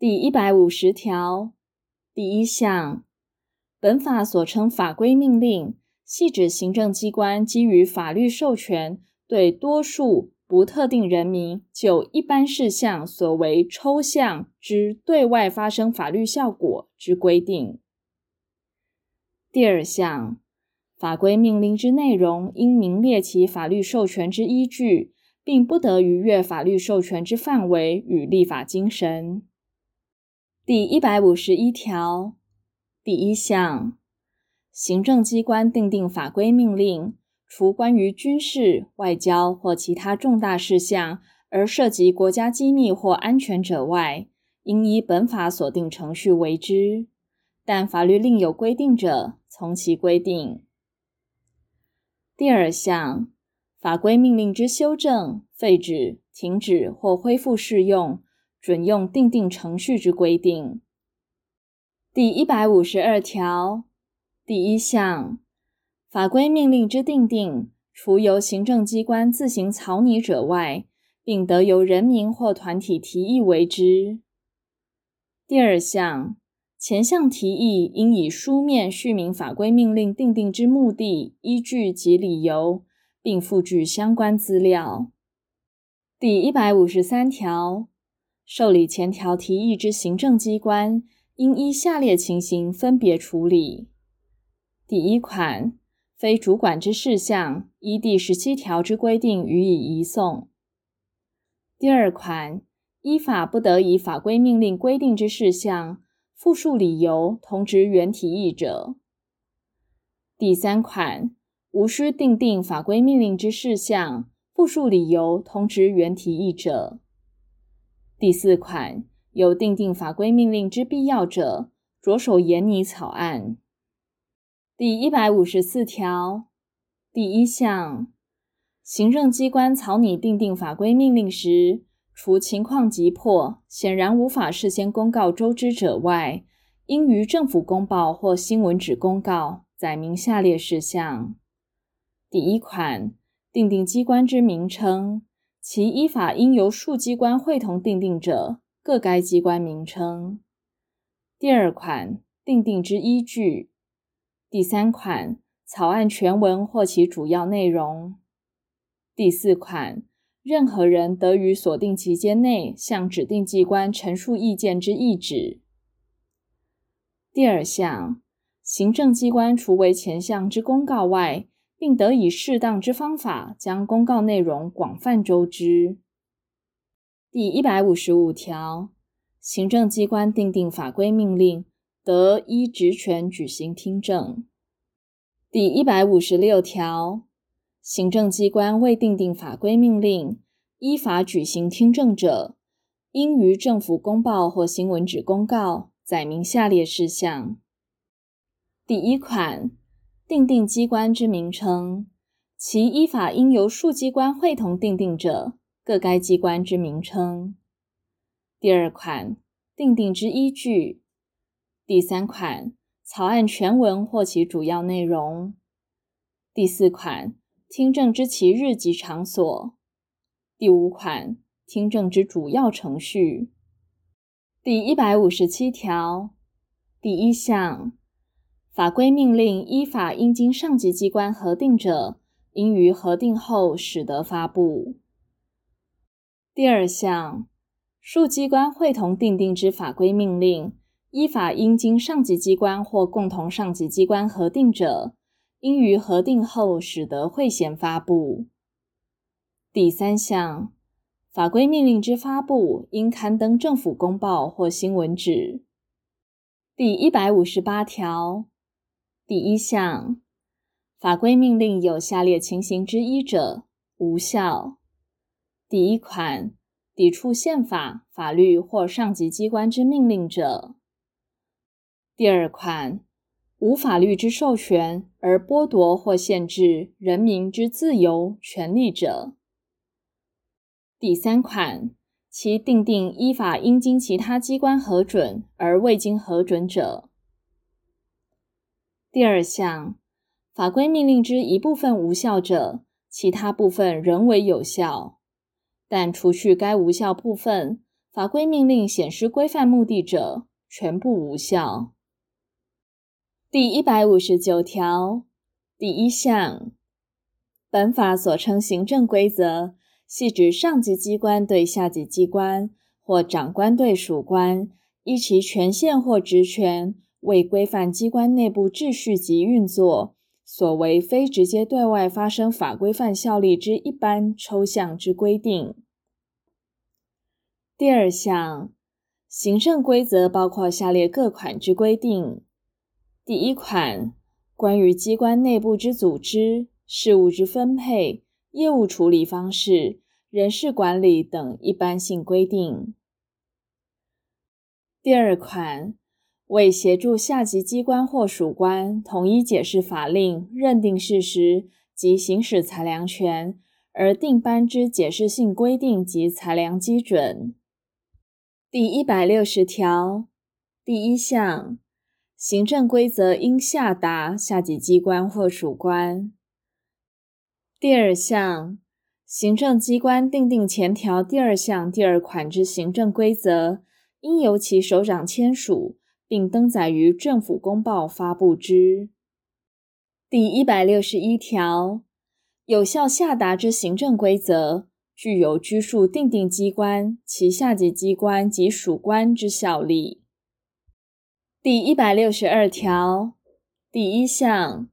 第一百五十条第一项，本法所称法规命令，系指行政机关基于法律授权，对多数不特定人民就一般事项所为抽象之对外发生法律效果之规定。第二项，法规命令之内容应明列其法律授权之依据，并不得逾越法律授权之范围与立法精神。第一百五十一条第一项，行政机关订定法规命令，除关于军事、外交或其他重大事项而涉及国家机密或安全者外，应依本法所定程序为之。但法律另有规定者，从其规定。第二项，法规命令之修正、废止、停止或恢复适用，准用定定程序之规定。第一百五十二条第一项，法规命令之定定，除由行政机关自行草拟者外，并得由人民或团体提议为之。第二项，前项提议应以书面叙明法规命令定定之目的、依据及理由，并附具相关资料。第一百五十三条。受理前条提议之行政机关，应依下列情形分别处理：第一款，非主管之事项，依第十七条之规定予以移送；第二款，依法不得以法规命令规定之事项，复述理由通知原提议者；第三款，无需订定法规命令之事项，复述理由通知原提议者。第四款，有订定法规命令之必要者，着手研拟草案。第一百五十四条第一项，行政机关草拟订定法规命令时，除情况急迫、显然无法事先公告周知者外，应于政府公报或新闻纸公告，载明下列事项：第一款，订定机关之名称。其依法应由数机关会同订定者，各该机关名称。第二款，订定之依据。第三款，草案全文或其主要内容。第四款，任何人得于锁定期间内向指定机关陈述意见之意旨。第二项，行政机关除为前项之公告外，并得以适当之方法，将公告内容广泛周知。第一百五十五条，行政机关订定法规命令，得依职权举行听证。第一百五十六条，行政机关未订定法规命令，依法举行听证者，应于政府公报或新闻纸公告，载明下列事项：第一款。定定机关之名称，其依法应由数机关会同定定者，各该机关之名称。第二款，定定之依据。第三款，草案全文或其主要内容。第四款，听证之其日及场所。第五款，听证之主要程序。第一百五十七条第一项。法规命令依法应经上级机关核定者，应于核定后始得发布。第二项，数机关会同订定之法规命令，依法应经上级机关或共同上级机关核定者，应于核定后始得会衔发布。第三项，法规命令之发布，应刊登政府公报或新闻纸。第一百五十八条。第一项，法规命令有下列情形之一者，无效。第一款，抵触宪法、法律或上级机关之命令者；第二款，无法律之授权而剥夺或限制人民之自由权利者；第三款，其订定依法应经其他机关核准而未经核准者。第二项，法规命令之一部分无效者，其他部分仍为有效，但除去该无效部分，法规命令显示规范目的者，全部无效。第一百五十九条第一项，本法所称行政规则，系指上级机关对下级机关或长官对属官，依其权限或职权，为规范机关内部秩序及运作，所为非直接对外发生法规范效力之一般抽象之规定。第二项，行政规则包括下列各款之规定：第一款，关于机关内部之组织、事务之分配、业务处理方式、人事管理等一般性规定；第二款，为协助下级机关或属官统一解释法令、认定事实及行使裁量权，而订颁之解释性规定及裁量基准。第一百六十条第一项，行政规则应下达下级机关或属官。第二项，行政机关订定前条第二项第二款之行政规则，应由其首长签署，并登载于政府公报发布之。第一百六十一条，有效下达之行政规则，具有拘束订定机关、其下级机关及属官之效力。第一百六十二条第一项，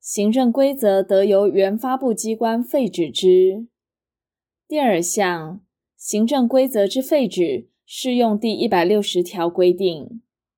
行政规则得由原发布机关废止之。第二项，行政规则之废止适用第一百六十条规定。